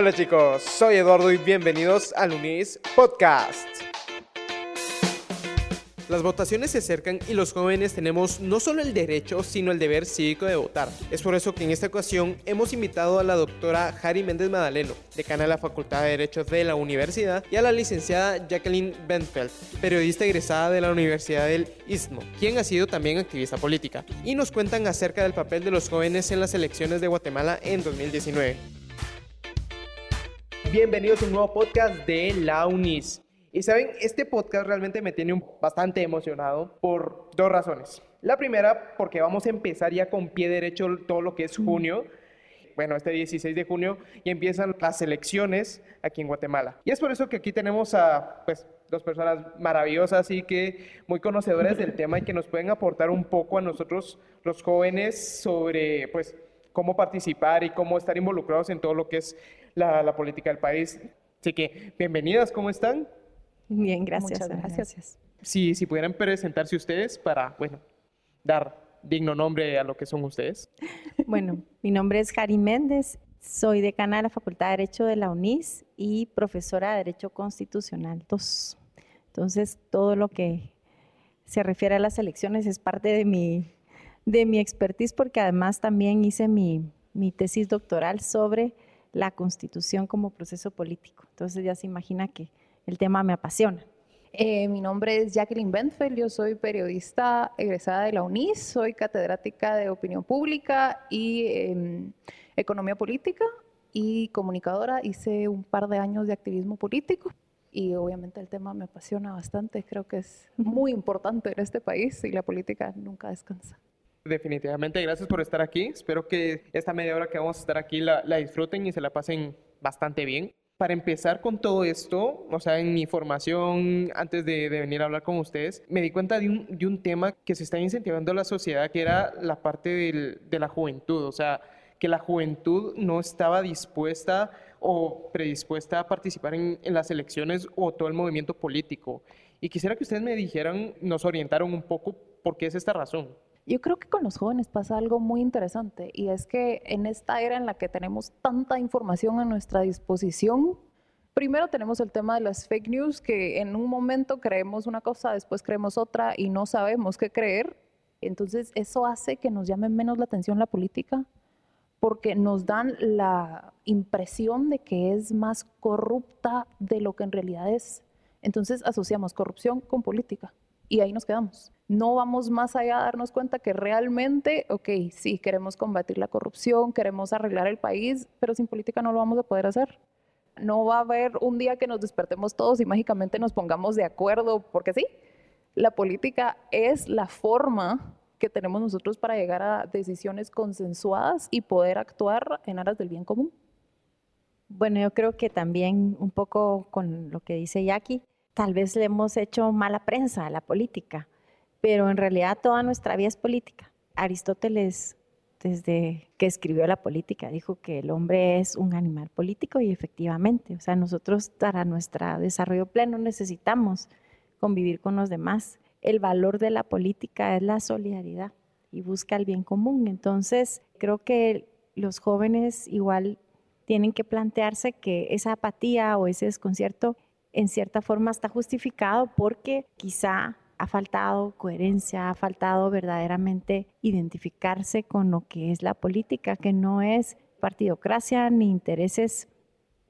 Hola chicos, soy Eduardo y bienvenidos al UNIS Podcast. Las votaciones se acercan y los jóvenes tenemos no solo el derecho, sino el deber cívico de votar. Es por eso que en esta ocasión hemos invitado a la doctora Jari Méndez Madaleno, decana de la Facultad de Derecho de la universidad, y a la licenciada Jacqueline Benfeld, periodista egresada de la Universidad del Istmo, quien ha sido también activista política, y nos cuentan acerca del papel de los jóvenes en las elecciones de Guatemala en 2019. Bienvenidos a un nuevo podcast de la UNIS. Y saben, este podcast realmente me tiene bastante emocionado por dos razones. La primera, porque vamos a empezar ya con pie derecho todo lo que es junio. Bueno, este 16 de junio y empiezan las elecciones aquí en Guatemala. Y es por eso que aquí tenemos a, pues, dos personas maravillosas y que muy conocedoras del tema y que nos pueden aportar un poco a nosotros los jóvenes sobre, pues, cómo participar y cómo estar involucrados en todo lo que es la, la política del país. Así que, bienvenidas, ¿cómo están? Bien, gracias. gracias. Si, si pudieran presentarse ustedes para, bueno, dar digno nombre a lo que son ustedes. Bueno, mi nombre es Jari Méndez, soy decana de la Facultad de Derecho de la UNIS y profesora de Derecho Constitucional 2. Entonces, todo lo que se refiere a las elecciones es parte de mi, de mi expertise porque además también hice mi, mi tesis doctoral sobre la constitución como proceso político. Entonces ya se imagina que el tema me apasiona. Eh, mi nombre es Jacqueline Bentfeld, yo soy periodista egresada de la UNIS, soy catedrática de opinión pública y em, economía política y comunicadora. Hice un par de años de activismo político y obviamente el tema me apasiona bastante, creo que es muy importante en este país y la política nunca descansa. Definitivamente, gracias por estar aquí. Espero que esta media hora que vamos a estar aquí la, la disfruten y se la pasen bastante bien para empezar con todo esto, o sea, en mi formación, antes de, venir a hablar con ustedes, me di cuenta de un, de un, tema que se está incentivando en la sociedad, que era la parte del, de la juventud, o sea, que la juventud no estaba dispuesta o predispuesta a participar en, en las elecciones o todo el movimiento político. Y quisiera que ustedes me dijeran, nos orientaron un poco por qué es esta razón. Yo creo que con los jóvenes pasa algo muy interesante y es que en esta era en la que tenemos tanta información a nuestra disposición, primero tenemos el tema de las fake news, que en un momento creemos una cosa, después creemos otra y no sabemos qué creer. Entonces eso hace que nos llame menos la atención la política porque nos dan la impresión de que es más corrupta de lo que en realidad es. Entonces asociamos corrupción con política y ahí nos quedamos. No vamos más allá a darnos cuenta que realmente, ok, sí, queremos combatir la corrupción, queremos arreglar el país, pero sin política no lo vamos a poder hacer. No va a haber un día que nos despertemos todos y mágicamente nos pongamos de acuerdo, porque sí, la política es la forma que tenemos nosotros para llegar a decisiones consensuadas y poder actuar en aras del bien común. Bueno, yo creo que también un poco con lo que dice Jackie, tal vez le hemos hecho mala prensa a la política, pero en realidad toda nuestra vida es política. Aristóteles, desde que escribió la política, dijo que el hombre es un animal político y efectivamente, o sea, nosotros para nuestro desarrollo pleno necesitamos convivir con los demás. El valor de la política es la solidaridad y busca el bien común. Entonces, creo que los jóvenes igual tienen que plantearse que esa apatía o ese desconcierto en cierta forma está justificado porque quizá ha faltado coherencia, ha faltado verdaderamente identificarse con lo que es la política, que no es partidocracia ni intereses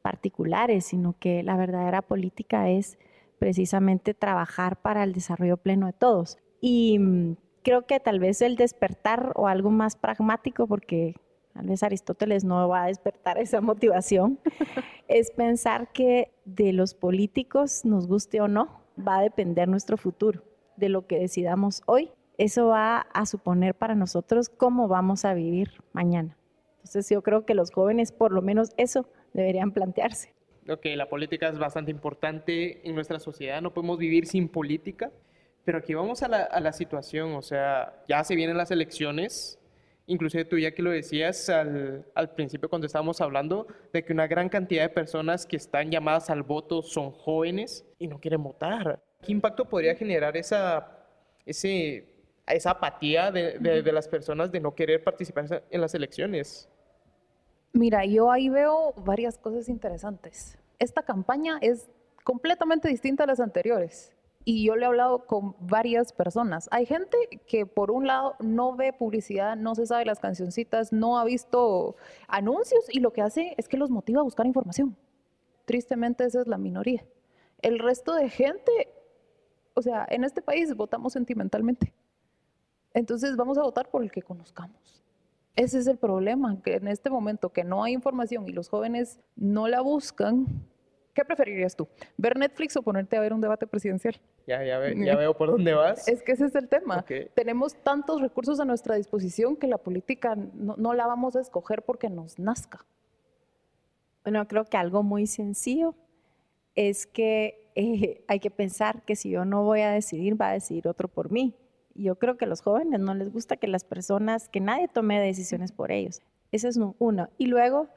particulares, sino que la verdadera política es precisamente trabajar para el desarrollo pleno de todos. Y mm, creo que tal vez el despertar o algo más pragmático, porque tal vez Aristóteles no va a despertar esa motivación, es pensar que de los políticos, nos guste o no, va a depender nuestro futuro, de lo que decidamos hoy. Eso va a suponer para nosotros cómo vamos a vivir mañana. Entonces yo creo que los jóvenes por lo menos eso deberían plantearse. Ok, la política es bastante importante en nuestra sociedad, no podemos vivir sin política, pero aquí vamos a la, a la situación, o sea, ya se vienen las elecciones, inclusive tú ya que lo decías al, al, principio cuando estábamos hablando, de que una gran cantidad de personas que están llamadas al voto son jóvenes y no quieren votar. ¿Qué impacto podría generar esa, ese, esa apatía de, de, de las personas de no querer participar en las elecciones? Mira, yo ahí veo varias cosas interesantes. Esta campaña es completamente distinta a las anteriores. Y yo le he hablado con varias personas. Hay gente que por un lado no ve publicidad, no se sabe las cancioncitas, no ha visto anuncios y lo que hace es que los motiva a buscar información. Tristemente esa es la minoría. El resto de gente, o sea, en este país votamos sentimentalmente. Entonces vamos a votar por el que conozcamos. Ese es el problema, que en este momento que no hay información y los jóvenes no la buscan, ¿qué preferirías tú? ¿Ver Netflix o ponerte a ver un debate presidencial? Ya, ya, veo por dónde vas. Es que ese es el tema. Tenemos tantos recursos a nuestra disposición que la política no, la vamos a escoger porque nos nazca. Bueno, creo que algo muy sencillo es que eh, hay que pensar que si yo no voy a decidir, va a decidir otro por mí yo creo que a los jóvenes no les gusta que las personas, que nadie tome decisiones por ellos. Ese es uno. Y luego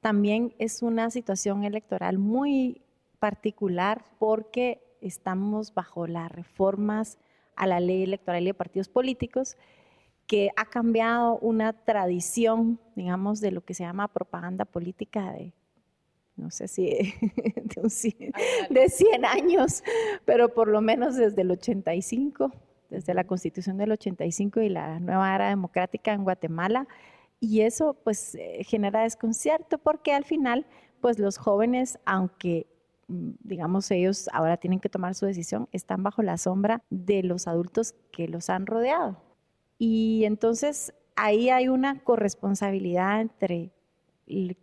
también es una situación electoral muy particular porque estamos bajo las reformas a la ley electoral y de partidos políticos que ha cambiado una tradición, digamos, de lo que se llama propaganda política de, no sé si de, de 100 años, pero por lo menos desde el 85 desde la Constitución del 85 y la nueva era democrática en Guatemala. Y eso pues eh, genera desconcierto porque al final pues los jóvenes, aunque mm, digamos ellos ahora tienen que tomar su decisión, están bajo la sombra de los adultos que los han rodeado. Y entonces ahí hay una corresponsabilidad entre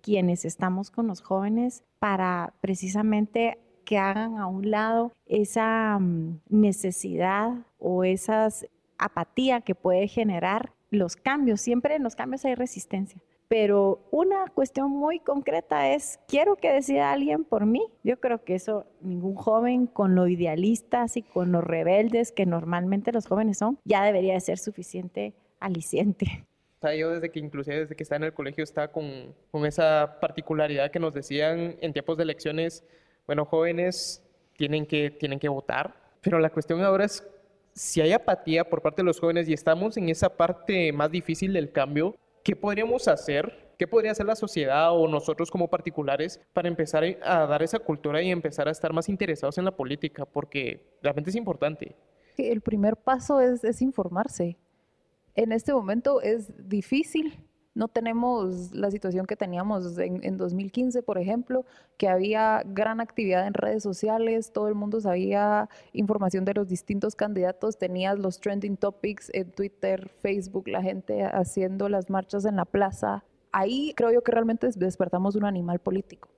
quienes estamos con los jóvenes para precisamente que hagan a un lado esa mm, necesidad o esa apatía que puede generar los cambios. Siempre en los cambios hay resistencia. Pero una cuestión muy concreta es, quiero que decida alguien por mí. Yo creo que eso ningún joven con lo idealistas y con los rebeldes que normalmente los jóvenes son, ya debería de ser suficiente aliciente. O sea, yo desde que inclusive desde que estaba en el colegio estaba con, con esa particularidad que nos decían en tiempos de elecciones, bueno, jóvenes tienen que, tienen que votar, pero la cuestión ahora es si hay apatía por parte de los jóvenes y estamos en esa parte más difícil del cambio, ¿qué podríamos hacer? ¿Qué podría hacer la sociedad o nosotros como particulares para empezar a dar esa cultura y empezar a estar más interesados en la política? Porque realmente es importante. El primer paso es, es informarse. En este momento es difícil no tenemos la situación que teníamos en, 2015, por ejemplo, que había gran actividad en redes sociales, todo el mundo sabía información de los distintos candidatos, tenías los trending topics en Twitter, Facebook, la gente haciendo las marchas en la plaza. Ahí creo yo que realmente despertamos un animal político.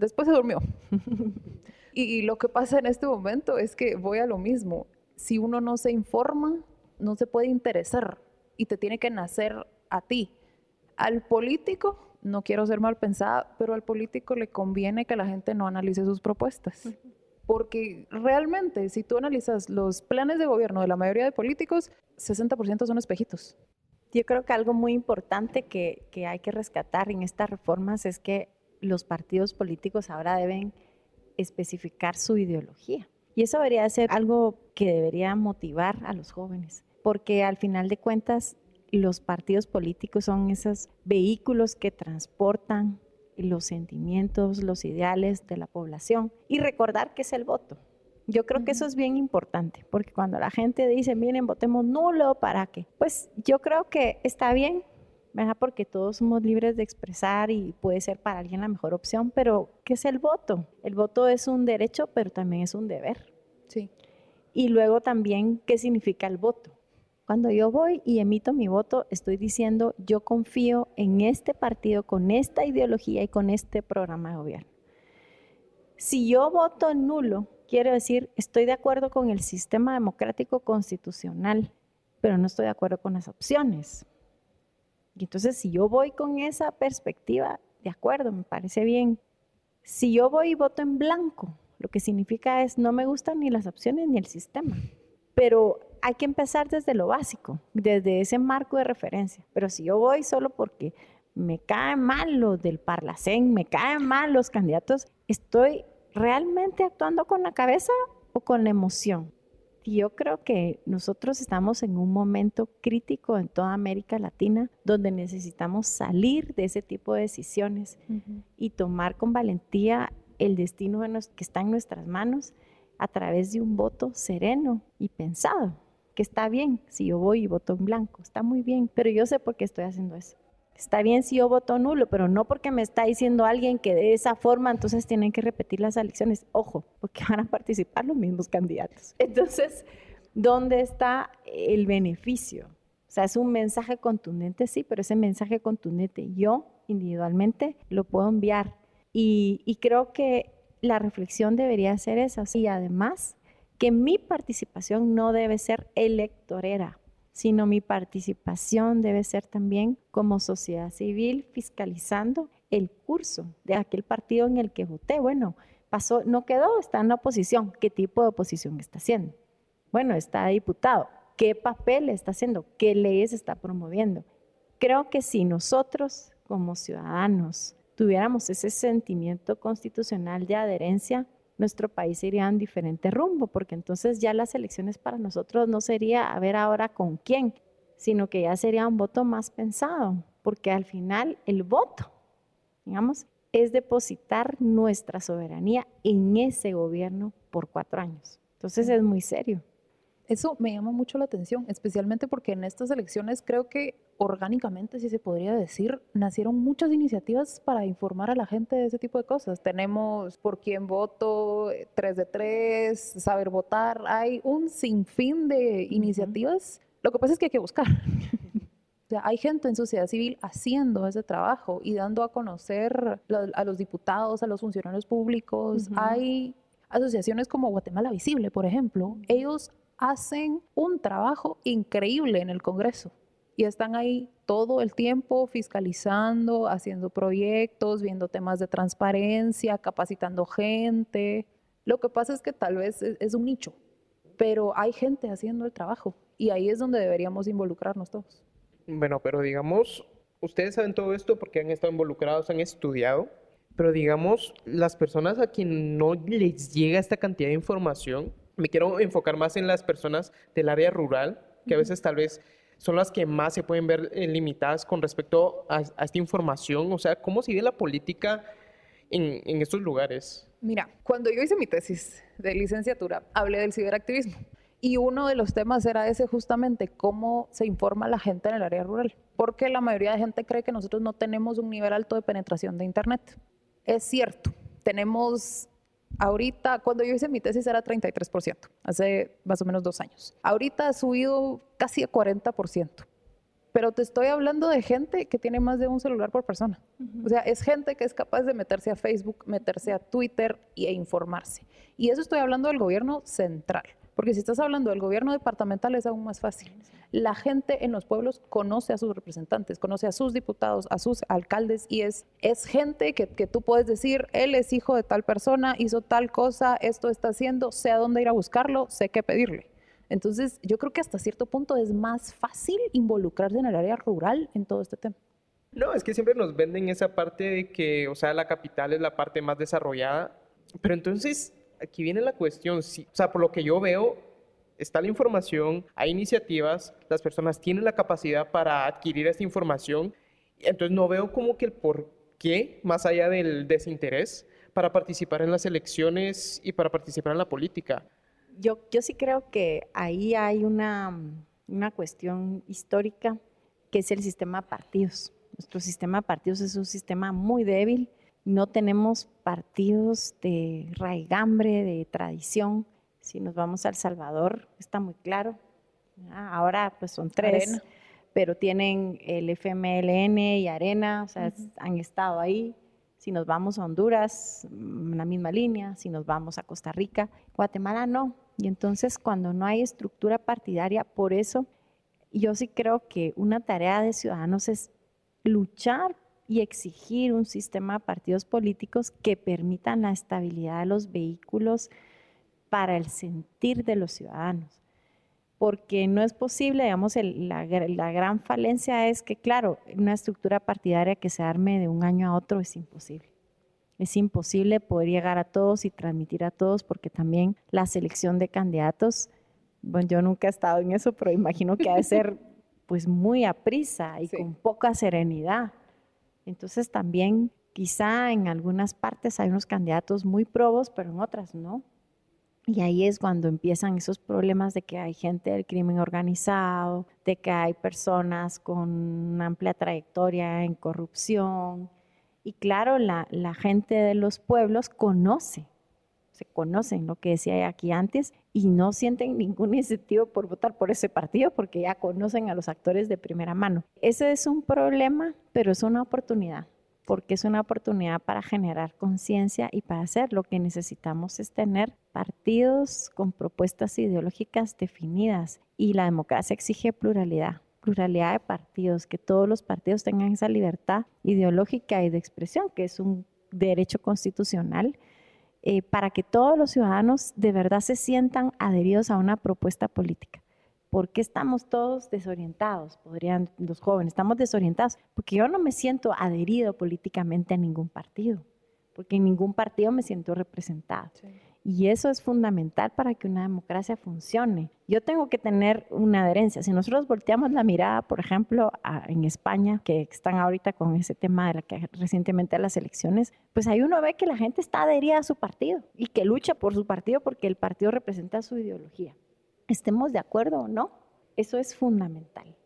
Después se durmió. y lo que pasa en este momento es que voy a lo mismo. Si uno no se informa, no se puede interesar y te tiene que nacer a ti. Al político, no quiero ser mal pensada, pero al político le conviene que la gente no analice sus propuestas. Porque realmente, si tú analizas los planes de gobierno de la mayoría de políticos, 60% son espejitos. Yo creo que algo muy importante que, que hay que rescatar en estas reformas es que los partidos políticos ahora deben especificar su ideología. Y eso debería ser algo que debería motivar a los jóvenes, porque al final de cuentas los partidos políticos son esos vehículos que transportan los sentimientos, los ideales de la población y recordar que es el voto. Yo creo que eso es bien importante, porque cuando la gente dice, miren, votemos nulo, ¿para qué? Pues yo creo que está bien, ¿verdad? Porque todos somos libres de expresar y puede ser para alguien la mejor opción, pero ¿qué es el voto? El voto es un derecho, pero también es un deber. Sí. Y luego también, ¿qué significa el voto? Cuando yo voy y emito mi voto, estoy diciendo, yo confío en este partido con esta ideología y con este programa de gobierno. Si yo voto nulo, quiero decir, estoy de acuerdo con el sistema democrático constitucional, pero no estoy de acuerdo con las opciones. Y entonces, si yo voy con esa perspectiva, de acuerdo, me parece bien. Si yo voy y voto en blanco, lo que significa es no me gustan ni las opciones ni el sistema. Pero hay que empezar desde lo básico, desde ese marco de referencia. Pero si yo voy solo porque me caen mal los del Parlacén, me caen mal los candidatos, ¿estoy realmente actuando con la cabeza o con la emoción? yo creo que nosotros estamos en un momento crítico en toda América Latina donde necesitamos salir de ese tipo de decisiones y tomar con valentía el destino que está en nuestras manos a través de un voto sereno y pensado, que está bien si yo voy y voto en blanco, está muy bien, pero yo sé por qué estoy haciendo eso. Está bien si yo voto nulo, pero no porque me está diciendo alguien que de esa forma entonces tienen que repetir las elecciones. Ojo, porque van a participar los mismos candidatos. Entonces, ¿dónde está el beneficio? O sea, es un mensaje contundente, sí, pero ese mensaje contundente yo individualmente lo puedo enviar. Y, y creo que la reflexión debería ser esa. Y además, que mi participación no debe ser electorera sino mi participación debe ser también como sociedad civil fiscalizando el curso de aquel partido en el que voté. Bueno, pasó, no quedó, está en la oposición. ¿Qué tipo de oposición está haciendo? Bueno, está diputado. ¿Qué papel está haciendo? ¿Qué leyes está promoviendo? Creo que si nosotros como ciudadanos tuviéramos ese sentimiento constitucional de adherencia, nuestro país iría en diferente rumbo, porque entonces ya las elecciones para nosotros no sería a ver ahora con quién, sino que ya sería un voto más pensado, porque al final el voto, digamos, es depositar nuestra soberanía en ese gobierno por cuatro años. Entonces es muy serio. Eso me llama mucho la atención, especialmente porque en estas elecciones creo que orgánicamente, si se podría decir, nacieron muchas iniciativas para informar a la gente de ese tipo de cosas. Tenemos por quién voto, 3 de 3, saber votar. Hay un sinfín de iniciativas. Lo que pasa es que hay que buscar. O sea, hay gente en sociedad civil haciendo ese trabajo y dando a conocer a los diputados, a los funcionarios públicos. Hay asociaciones como Guatemala Visible, por ejemplo. Ellos hacen un trabajo increíble en el Congreso y están ahí todo el tiempo fiscalizando, haciendo proyectos, viendo temas de transparencia, capacitando gente. Lo que pasa es que tal vez es, un nicho, pero hay gente haciendo el trabajo y ahí es donde deberíamos involucrarnos todos. Bueno, pero digamos, ustedes saben todo esto porque han estado involucrados, han estudiado, pero digamos, las personas a quien no les llega esta cantidad de información, me quiero enfocar más en las personas del área rural, que a veces tal vez son las que más se pueden ver eh, limitadas con respecto a, esta información. O sea, ¿cómo se la política en, en estos lugares? Mira, cuando yo hice mi tesis de licenciatura, hablé del ciberactivismo. Y uno de los temas era ese justamente, cómo se informa la gente en el área rural. Porque la mayoría de gente cree que nosotros no tenemos un nivel alto de penetración de Internet. Es cierto, tenemos Ahorita, cuando yo hice mi tesis era 33%, hace más o menos dos años. Ahorita ha subido casi a 40%. Pero te estoy hablando de gente que tiene más de un celular por persona. O sea, es gente que es capaz de meterse a Facebook, meterse a Twitter e informarse. Y eso estoy hablando del gobierno central. Porque si estás hablando del gobierno departamental es aún más fácil. La gente en los pueblos conoce a sus representantes, conoce a sus diputados, a sus alcaldes y es, es gente que, que tú puedes decir, él es hijo de tal persona, hizo tal cosa, esto está haciendo, sé a dónde ir a buscarlo, sé qué pedirle. Entonces, yo creo que hasta cierto punto es más fácil involucrarse en el área rural en todo este tema. No, es que siempre nos venden esa parte de que, o sea, la capital es la parte más desarrollada, pero entonces aquí viene la cuestión, o sea, por lo que yo veo, está la información, hay iniciativas, las personas tienen la capacidad para adquirir esta información, entonces no veo como que el por qué, más allá del desinterés, para participar en las elecciones y para participar en la política. Yo, yo sí creo que ahí hay una, una cuestión histórica que es el sistema de partidos. Nuestro sistema de partidos es un sistema muy débil, no tenemos partidos de raigambre, de tradición. Si nos vamos a El Salvador, está muy claro. Ahora pues son tres, pero tienen el FMLN y Arena, o sea, han estado ahí. Si nos vamos a Honduras, mm, la misma línea. Si nos vamos a Costa Rica, Guatemala no. Y entonces cuando no hay estructura partidaria, por eso yo sí creo que una tarea de ciudadanos es luchar y exigir un sistema de partidos políticos que permitan la estabilidad de los vehículos para el sentir de los ciudadanos. Porque no es posible, digamos, la, la, gran falencia es que, claro, una estructura partidaria que se arme de un año a otro es imposible. Es imposible poder llegar a todos y transmitir a todos porque también la selección de candidatos Bueno, yo nunca he estado en eso, pero imagino que ha de ser pues muy a prisa y con poca serenidad. Entonces también quizá en algunas partes hay unos candidatos muy probos, pero en otras no. Y ahí es cuando empiezan esos problemas de que hay gente del crimen organizado, de que hay personas con una amplia trayectoria en corrupción. Y claro, la, la gente de los pueblos conoce, se conocen, lo que decía aquí antes, y no sienten ningún incentivo por votar por ese partido porque ya conocen a los actores de primera mano. Ese es un problema, pero es una oportunidad porque es una oportunidad para generar conciencia y para hacer lo que necesitamos es tener partidos con propuestas ideológicas definidas y la democracia exige pluralidad, pluralidad de partidos, que todos los partidos tengan esa libertad ideológica y de expresión, que es un derecho constitucional, eh, para que todos los ciudadanos de verdad se sientan adheridos a una propuesta política. ¿Por qué estamos todos desorientados? Podrían los jóvenes, estamos desorientados porque yo no me siento adherido políticamente a ningún partido, porque en ningún partido me siento representado. Y eso es fundamental para que una democracia funcione. Yo tengo que tener una adherencia. Si nosotros volteamos la mirada, por ejemplo, en España, que están ahorita con ese tema de la que recientemente las elecciones, pues ahí uno ve que la gente está adherida a su partido y que lucha por su partido porque el partido representa su ideología estemos de acuerdo o no, eso es fundamental.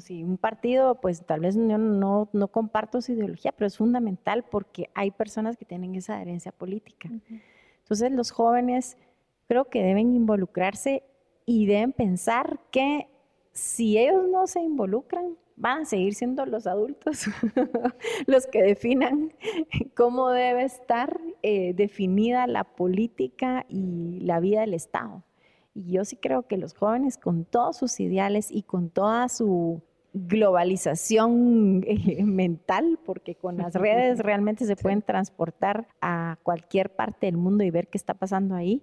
Si un partido, pues tal vez yo no, no, comparto su ideología, pero es fundamental porque hay personas que tienen esa adherencia política. Entonces los jóvenes creo que deben involucrarse y deben pensar que si ellos no se involucran, van a seguir siendo los adultos los que definan cómo debe estar eh, definida la política y la vida del Estado. Y yo sí creo que los jóvenes con todos sus ideales y con toda su globalización eh, mental, porque con las redes realmente se pueden transportar a cualquier parte del mundo y ver qué está pasando ahí,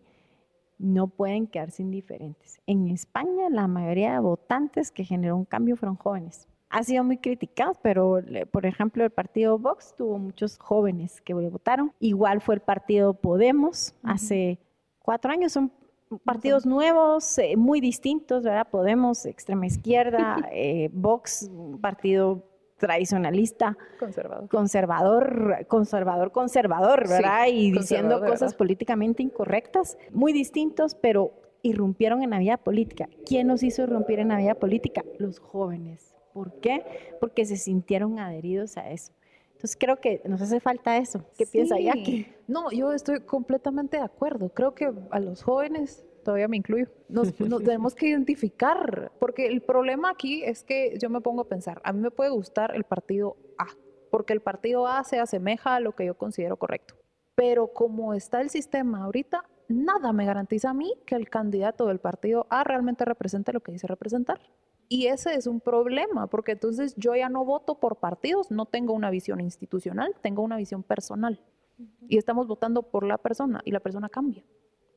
no pueden quedarse indiferentes. En España la mayoría de votantes que generó un cambio fueron jóvenes. Ha sido muy criticado, pero por ejemplo el partido Vox tuvo muchos jóvenes que votaron. Igual fue el partido Podemos hace cuatro años, son partidos nuevos, eh, muy distintos, ¿verdad? Podemos, extrema izquierda, eh, Vox, partido tradicionalista, conservador, conservador, conservador, conservador, ¿verdad? y diciendo cosas políticamente incorrectas, muy distintos, pero irrumpieron en la vida política. ¿Quién nos hizo irrumpir en la vida política? Los jóvenes. ¿Por qué? Porque se sintieron adheridos a eso. Entonces creo que nos hace falta eso. ¿Qué piensa Jackie? No, yo estoy completamente de acuerdo. Creo que a los jóvenes, todavía me incluyo, nos, tenemos que identificar, porque el problema aquí es que yo me pongo a pensar, a mí me puede gustar el partido A, porque el partido A se asemeja a lo que yo considero correcto. Pero como está el sistema ahorita, nada me garantiza a mí que el candidato del partido A realmente represente lo que dice representar. Y ese es un problema, porque entonces yo ya no voto por partidos, no tengo una visión institucional, tengo una visión personal. Y estamos votando por la persona y la persona cambia.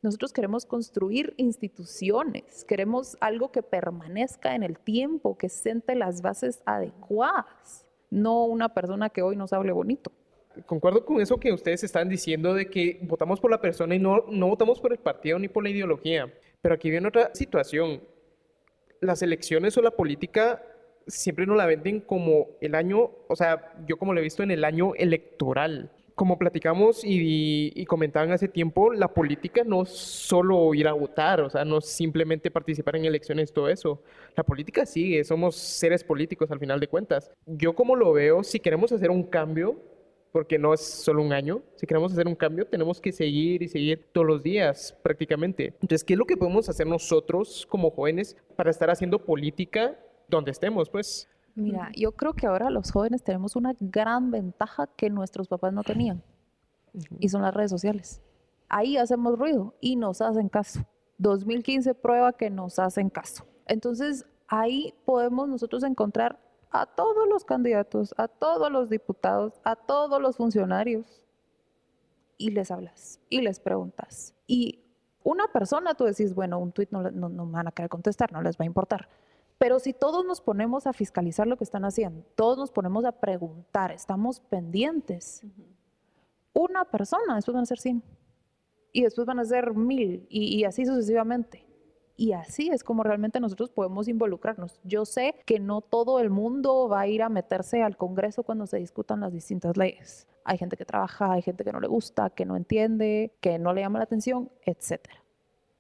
Nosotros queremos construir instituciones, queremos algo que permanezca en el tiempo, que siente las bases adecuadas, no una persona que hoy nos hable bonito. Concuerdo con eso que ustedes están diciendo de que votamos por la persona y no, no votamos por el partido ni por la ideología. Pero aquí viene otra situación las elecciones o la política siempre nos la venden como el año, o sea, yo como lo he visto en el año electoral. Como platicamos y, comentaban hace tiempo, la política no es solo ir a votar, o sea, no simplemente participar en elecciones, todo eso. La política sigue, somos seres políticos al final de cuentas. Yo como lo veo, si queremos hacer un cambio, porque no es solo un año. Si queremos hacer un cambio, tenemos que seguir y seguir todos los días prácticamente. Entonces, ¿qué es lo que podemos hacer nosotros como jóvenes para estar haciendo política donde estemos? Pues. Mira, yo creo que ahora los jóvenes tenemos una gran ventaja que nuestros papás no tenían, y son las redes sociales. Ahí hacemos ruido y nos hacen caso. 2015 prueba que nos hacen caso. Entonces, ahí podemos nosotros encontrar a todos los candidatos, a todos los diputados, a todos los funcionarios y les hablas y les preguntas. Y una persona, tú decís, bueno, un tuit no, no, van a querer contestar, no les va a importar. Pero si todos nos ponemos a fiscalizar lo que están haciendo, todos nos ponemos a preguntar, estamos pendientes, una persona, después van a ser 100 y después van a ser mil y así sucesivamente. Y así es como realmente nosotros podemos involucrarnos. Yo sé que no todo el mundo va a ir a meterse al Congreso cuando se discutan las distintas leyes. Hay gente que trabaja, hay gente que no le gusta, que no entiende, que no le llama la atención, etc.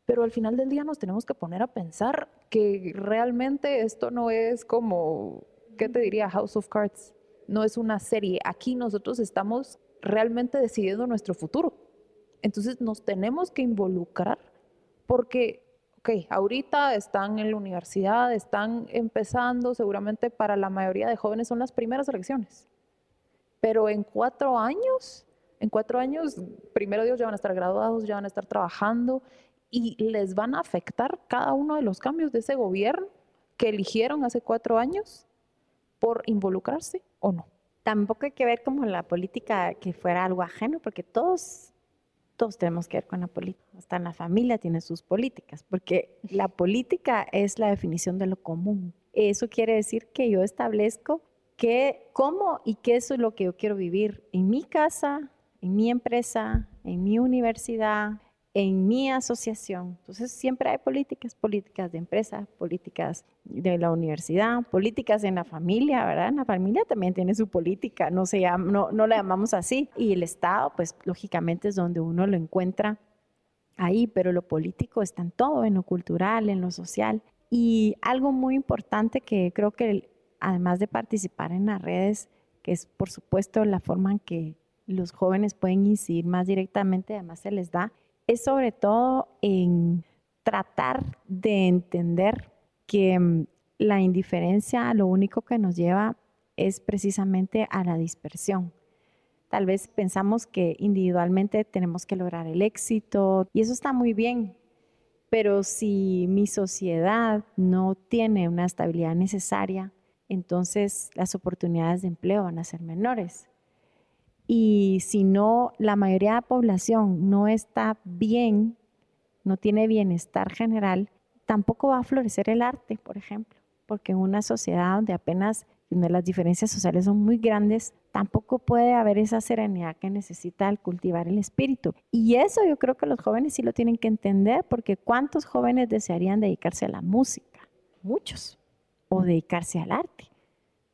Pero al final del día nos tenemos que poner a pensar que realmente esto no es como, ¿qué te diría? House of Cards. No es una serie. Aquí nosotros estamos realmente decidiendo nuestro futuro. Entonces nos tenemos que involucrar porque, ok, ahorita están en la universidad, están empezando, seguramente para la mayoría de jóvenes son las primeras elecciones. Pero en cuatro años, en cuatro años, primero Dios ya van a estar graduados, ya van a estar trabajando y les van a afectar cada uno de los cambios de ese gobierno que eligieron hace cuatro años por involucrarse o no tampoco hay que ver como la política que fuera algo ajeno, porque todos, todos tenemos que ver con la política. Hasta en la familia tiene sus políticas, porque la política es la definición de lo común. Eso quiere decir que yo establezco qué, cómo y qué es lo que yo quiero vivir en mi casa, en mi empresa, en mi universidad, en mi asociación. Entonces siempre hay políticas, políticas de empresa, políticas de la universidad, políticas en la familia, ¿verdad? En la familia también tiene su política, no, se llama, no, no la llamamos así. Y el Estado, pues lógicamente es donde uno lo encuentra ahí, pero lo político está en todo, en lo cultural, en lo social. Y algo muy importante que creo que además de participar en las redes, que es por supuesto la forma en que los jóvenes pueden incidir más directamente, además se les da es sobre todo en tratar de entender que mm, la indiferencia lo único que nos lleva es precisamente a la dispersión. Tal vez pensamos que individualmente tenemos que lograr el éxito y eso está muy bien, pero si mi sociedad no tiene una estabilidad necesaria, entonces las oportunidades de empleo van a ser menores. Y si no, la mayoría de la población no está bien, no tiene bienestar general, tampoco va a florecer el arte, por ejemplo, porque en una sociedad donde apenas donde las diferencias sociales son muy grandes, tampoco puede haber esa serenidad que necesita al cultivar el espíritu. Y eso yo creo que los jóvenes sí lo tienen que entender, porque ¿cuántos jóvenes desearían dedicarse a la música? Muchos. O dedicarse al arte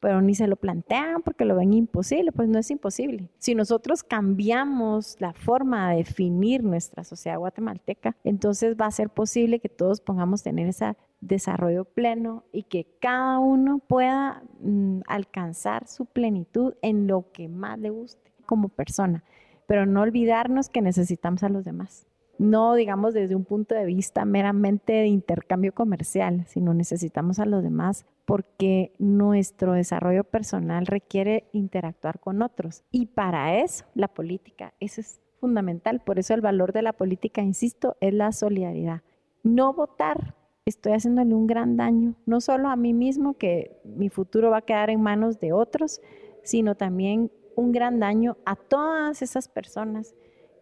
pero ni se lo plantean porque lo ven imposible, pues no es imposible. Si nosotros cambiamos la forma de definir nuestra sociedad guatemalteca, entonces va a ser posible que todos pongamos tener ese desarrollo pleno y que cada uno pueda mm, alcanzar su plenitud en lo que más le guste como persona, pero no olvidarnos que necesitamos a los demás no digamos desde un punto de vista meramente de intercambio comercial, sino necesitamos a los demás porque nuestro desarrollo personal requiere interactuar con otros. Y para eso la política, eso es fundamental. Por eso el valor de la política, insisto, es la solidaridad. No votar, estoy haciéndole un gran daño, no solo a mí mismo, que mi futuro va a quedar en manos de otros, sino también un gran daño a todas esas personas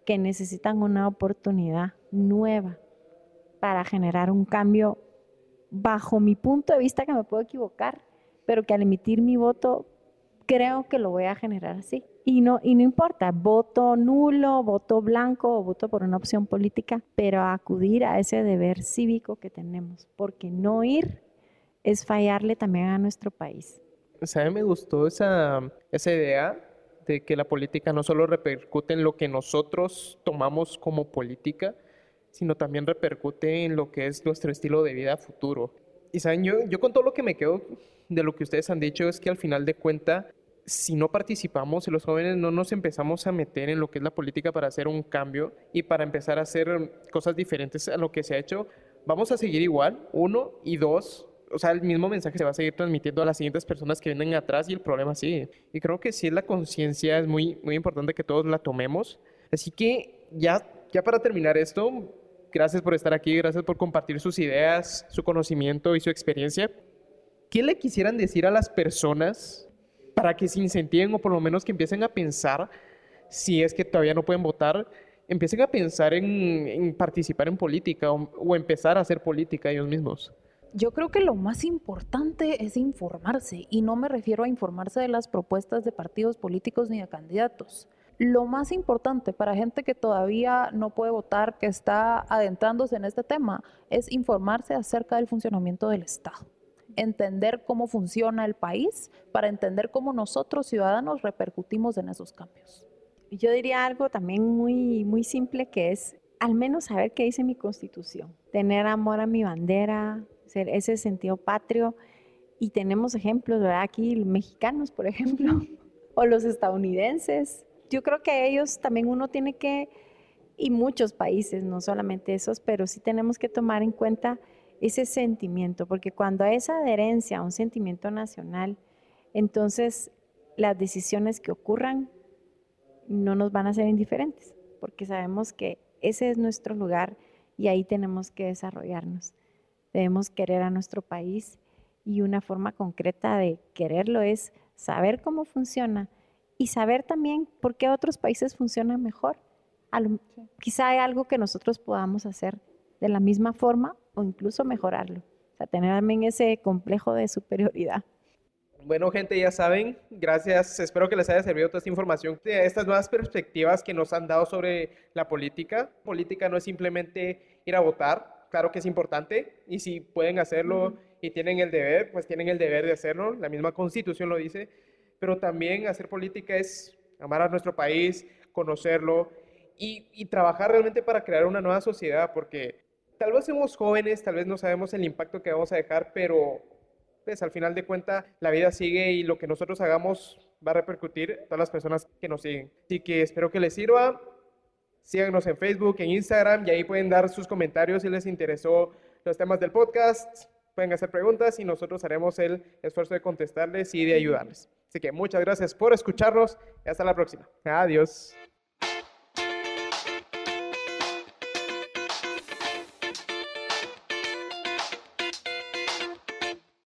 que necesitan una oportunidad nueva para generar un cambio bajo mi punto de vista que me puedo equivocar, pero que al emitir mi voto creo que lo voy a generar así. Y no, y no importa, voto nulo, voto blanco o voto por una opción política, pero acudir a ese deber cívico que tenemos, porque no ir es fallarle también a nuestro país. O me gustó esa, esa idea de que la política no solo repercute en lo que nosotros tomamos como política, sino también repercute en lo que es nuestro estilo de vida futuro. Y saben, yo, yo con todo lo que me quedo de lo que ustedes han dicho es que al final de cuenta, si no participamos, si los jóvenes no nos empezamos a meter en lo que es la política para hacer un cambio y para empezar a hacer cosas diferentes a lo que se ha hecho, vamos a seguir igual, uno, y dos, o sea, el mismo mensaje se va a seguir transmitiendo a las siguientes personas que vienen atrás y el problema sigue. Y creo que sí la conciencia, es muy, muy importante que todos la tomemos. Así que ya, ya para terminar esto, gracias por estar aquí, gracias por compartir sus ideas, su conocimiento y su experiencia. ¿Qué le quisieran decir a las personas para que se incentiven o por lo menos que empiecen a pensar, si es que todavía no pueden votar, empiecen a pensar en, participar en política o empezar a hacer política ellos mismos? Yo creo que lo más importante es informarse y no me refiero a informarse de las propuestas de partidos políticos ni de candidatos. lo más importante para gente que todavía no puede votar, que está adentrándose en este tema, es informarse acerca del funcionamiento del Estado entender cómo funciona el país para entender cómo nosotros ciudadanos repercutimos en esos cambios. Yo diría algo también muy, muy simple que es al menos saber qué dice mi constitución, tener amor a mi bandera, ser ese sentido patrio. Y tenemos ejemplos, ¿verdad? Aquí mexicanos, por ejemplo, o los estadounidenses. Yo creo que ellos también uno tiene que, y muchos países, no solamente esos, pero sí tenemos que tomar en cuenta ese sentimiento, porque cuando hay esa adherencia a un sentimiento nacional, entonces las decisiones que ocurran no nos van a ser indiferentes, porque sabemos que ese es nuestro lugar y ahí tenemos que desarrollarnos. Debemos querer a nuestro país y una forma concreta de quererlo es saber cómo funciona y saber también por qué otros países funcionan mejor. Quizá hay algo que nosotros podamos hacer de la misma forma o incluso mejorarlo. O sea, tener también ese complejo de superioridad. Bueno, gente, ya saben, gracias. Espero que les haya servido toda esta información, estas nuevas perspectivas que nos han dado sobre la política. Política no es simplemente ir a votar, claro que es importante, y si pueden hacerlo y tienen el deber, pues tienen el deber de hacerlo, la misma constitución lo dice, pero también hacer política es amar a nuestro país, conocerlo y, y trabajar realmente para crear una nueva sociedad, porque tal vez somos jóvenes, tal vez no sabemos el impacto que vamos a dejar, pero pues al final de cuentas la vida sigue y lo que nosotros hagamos va a repercutir en todas las personas que nos siguen. Así que espero que les sirva. Síganos en Facebook, en Instagram y ahí pueden dar sus comentarios si les interesó los temas del podcast. Pueden hacer preguntas y nosotros haremos el esfuerzo de contestarles y de ayudarles. Así que muchas gracias por escucharnos y hasta la próxima. Adiós.